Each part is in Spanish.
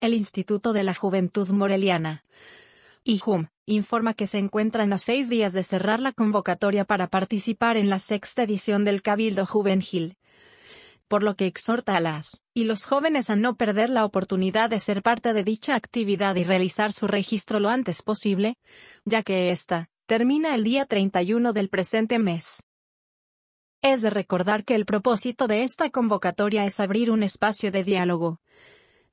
el Instituto de la Juventud Moreliana. IJUM, informa que se encuentran a seis días de cerrar la convocatoria para participar en la sexta edición del Cabildo Juvenil. Por lo que exhorta a las y los jóvenes a no perder la oportunidad de ser parte de dicha actividad y realizar su registro lo antes posible, ya que esta termina el día 31 del presente mes. Es de recordar que el propósito de esta convocatoria es abrir un espacio de diálogo,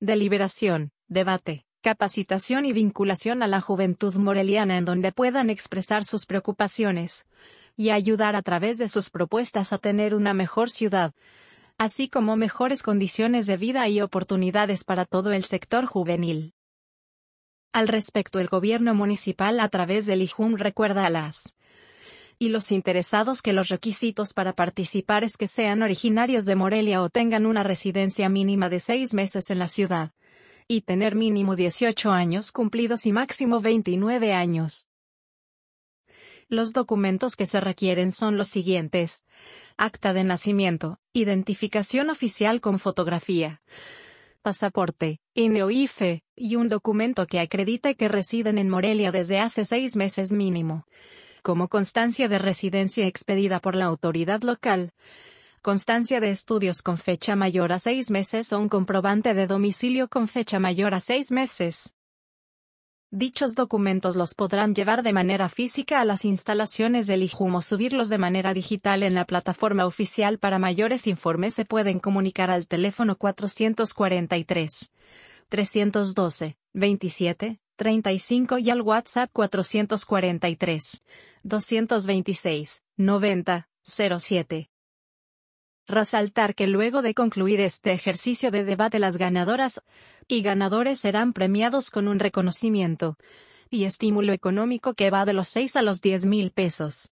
deliberación, debate, capacitación y vinculación a la juventud moreliana en donde puedan expresar sus preocupaciones y ayudar a través de sus propuestas a tener una mejor ciudad, así como mejores condiciones de vida y oportunidades para todo el sector juvenil. Al respecto, el gobierno municipal a través del IJUM recuerda a las y los interesados que los requisitos para participar es que sean originarios de Morelia o tengan una residencia mínima de seis meses en la ciudad, y tener mínimo 18 años cumplidos y máximo 29 años. Los documentos que se requieren son los siguientes. Acta de nacimiento, identificación oficial con fotografía, pasaporte, INE o y un documento que acredite que residen en Morelia desde hace seis meses mínimo como constancia de residencia expedida por la autoridad local, constancia de estudios con fecha mayor a seis meses o un comprobante de domicilio con fecha mayor a seis meses. Dichos documentos los podrán llevar de manera física a las instalaciones del IJUM o subirlos de manera digital en la plataforma oficial. Para mayores informes se pueden comunicar al teléfono 443 312 27 35 y al WhatsApp 443 226, 90, 07. Resaltar que luego de concluir este ejercicio de debate las ganadoras y ganadores serán premiados con un reconocimiento y estímulo económico que va de los 6 a los 10 mil pesos.